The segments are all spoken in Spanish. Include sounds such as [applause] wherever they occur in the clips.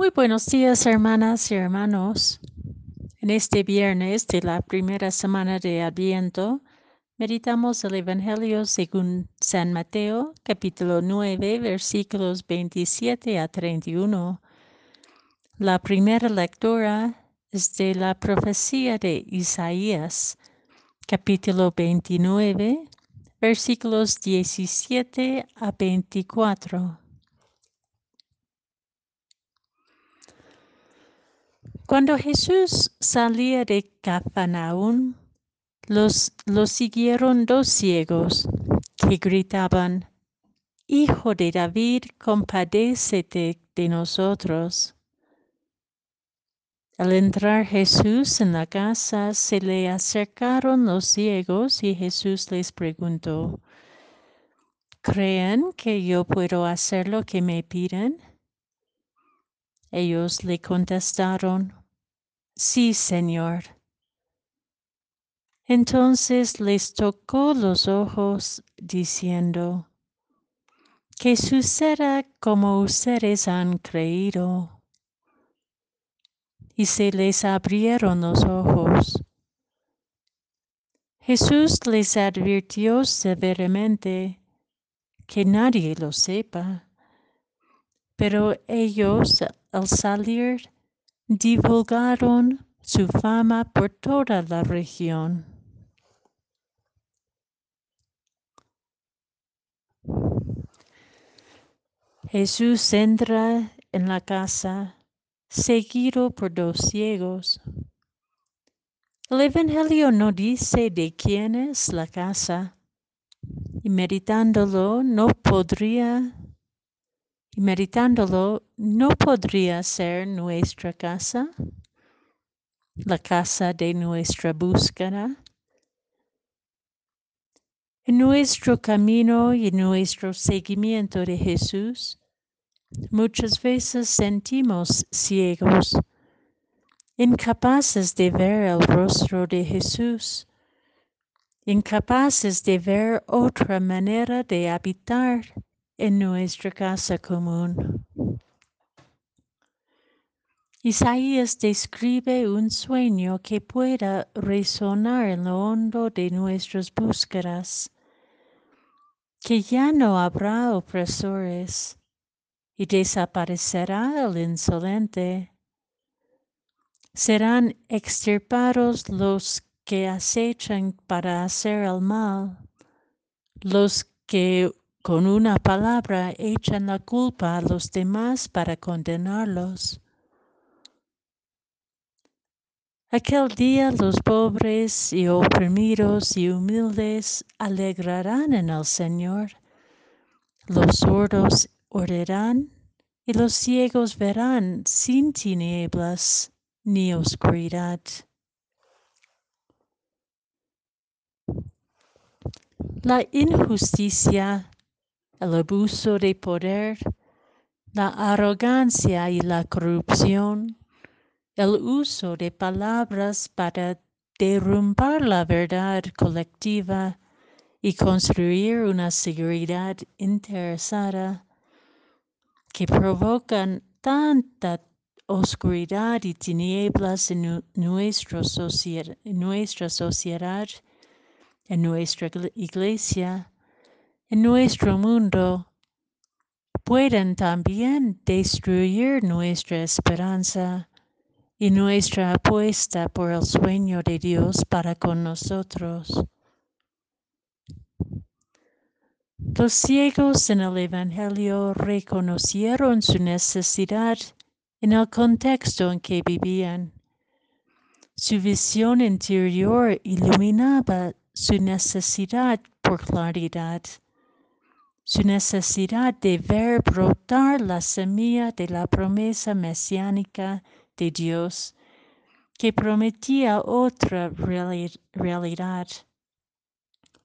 Muy buenos días, hermanas y hermanos. En este viernes de la primera semana de Adviento, meditamos el Evangelio según San Mateo, capítulo 9, versículos 27 a 31. La primera lectura es de la profecía de Isaías, capítulo 29, versículos 17 a 24. Cuando Jesús salía de Cafarnaún, los, siguieron dos ciegos que gritaban, Hijo de David, compadécete de nosotros. Al entrar Jesús en la casa, se le acercaron los ciegos y Jesús les preguntó, ¿creen que yo puedo hacer lo que me piden? Ellos le contestaron, Sí, Señor. Entonces les tocó los ojos, diciendo, Que suceda como ustedes han creído. Y se les abrieron los ojos. Jesús les advirtió severamente que nadie lo sepa, pero ellos al salir divulgaron su fama por toda la región. Jesús entra en la casa seguido por dos ciegos. El Evangelio no dice de quién es la casa y meditándolo no podría y meditándolo, ¿no podría ser nuestra casa? La casa de nuestra búsqueda. En nuestro camino y en nuestro seguimiento de Jesús, muchas veces sentimos ciegos, incapaces de ver el rostro de Jesús, incapaces de ver otra manera de habitar en nuestra casa común. Isaías describe un sueño que pueda resonar en lo hondo de nuestras búsquedas, que ya no habrá opresores y desaparecerá el insolente. Serán extirpados los que acechan para hacer el mal, los que con una palabra echan la culpa a los demás para condenarlos. Aquel día los pobres y oprimidos y humildes alegrarán en el Señor. Los sordos orarán y los ciegos verán sin tinieblas ni oscuridad. La injusticia el abuso de poder, la arrogancia y la corrupción, el uso de palabras para derrumbar la verdad colectiva y construir una seguridad interesada que provocan tanta oscuridad y tinieblas en, nuestra sociedad, en nuestra sociedad, en nuestra iglesia, en nuestro mundo pueden también destruir nuestra esperanza y nuestra apuesta por el sueño de Dios para con nosotros. Los ciegos en el Evangelio reconocieron su necesidad en el contexto en que vivían. Su visión interior iluminaba su necesidad por claridad su necesidad de ver brotar la semilla de la promesa mesiánica de Dios que prometía otra realidad,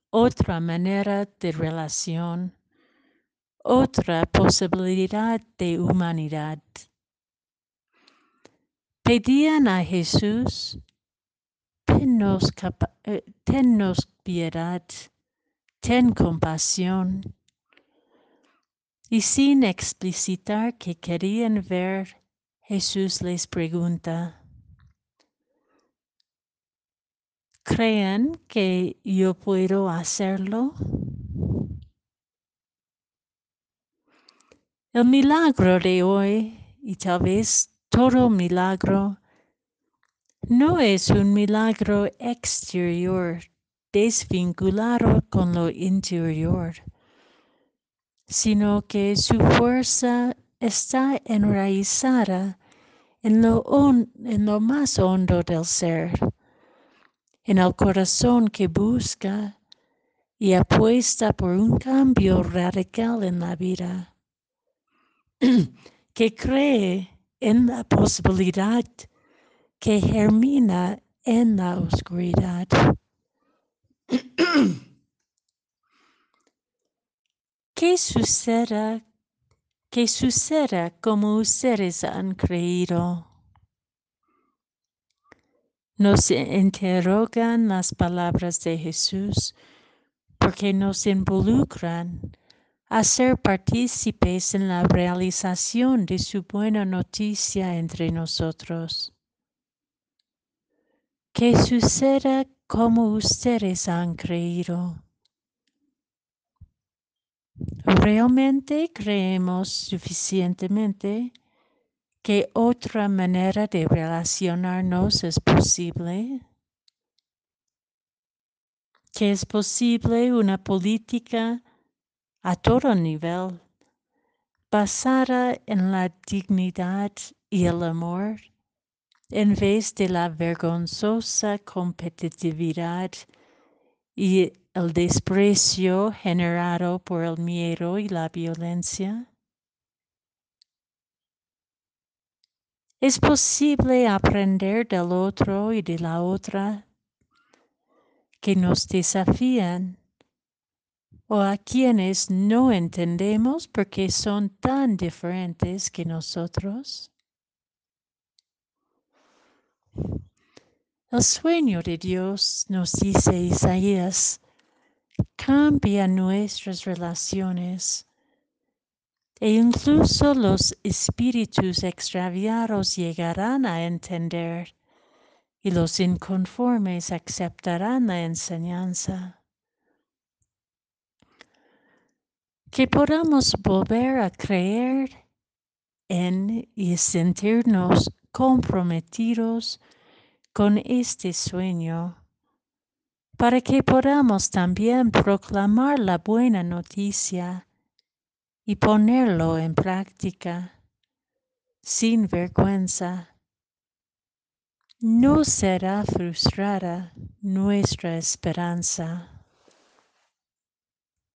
otra manera de relación, otra posibilidad de humanidad. Pedían a Jesús, tennos, eh, tennos piedad, ten compasión y sin explicitar que querían ver Jesús les pregunta, ¿creen que yo puedo hacerlo? El milagro de hoy, y tal vez todo milagro, no es un milagro exterior desvinculado con lo interior, sino que su fuerza está enraizada en lo, en lo más hondo del ser, en el corazón que busca y apuesta por un cambio radical en la vida. [clears throat] que cree en la posibilidad que germina en la oscuridad. ¿Qué suceda? ¿Qué suceda como ustedes han creído? Nos interrogan las palabras de Jesús porque nos involucran a ser partícipes en la realización de su buena noticia entre nosotros. Que suceda como ustedes han creído. ¿Realmente creemos suficientemente que otra manera de relacionarnos es posible? ¿Que es posible una política a todo nivel, basada en la dignidad y el amor, en vez de la vergonzosa competitividad y el desprecio generado por el miedo y la violencia? ¿Es posible aprender del otro y de la otra que nos desafían o a quienes no entendemos porque son tan diferentes que nosotros? El sueño de Dios, nos dice Isaías, cambia nuestras relaciones e incluso los espíritus extraviados llegarán a entender y los inconformes aceptarán la enseñanza. que podamos volver a creer en y sentirnos comprometidos con este sueño, para que podamos también proclamar la buena noticia y ponerlo en práctica sin vergüenza. No será frustrada nuestra esperanza.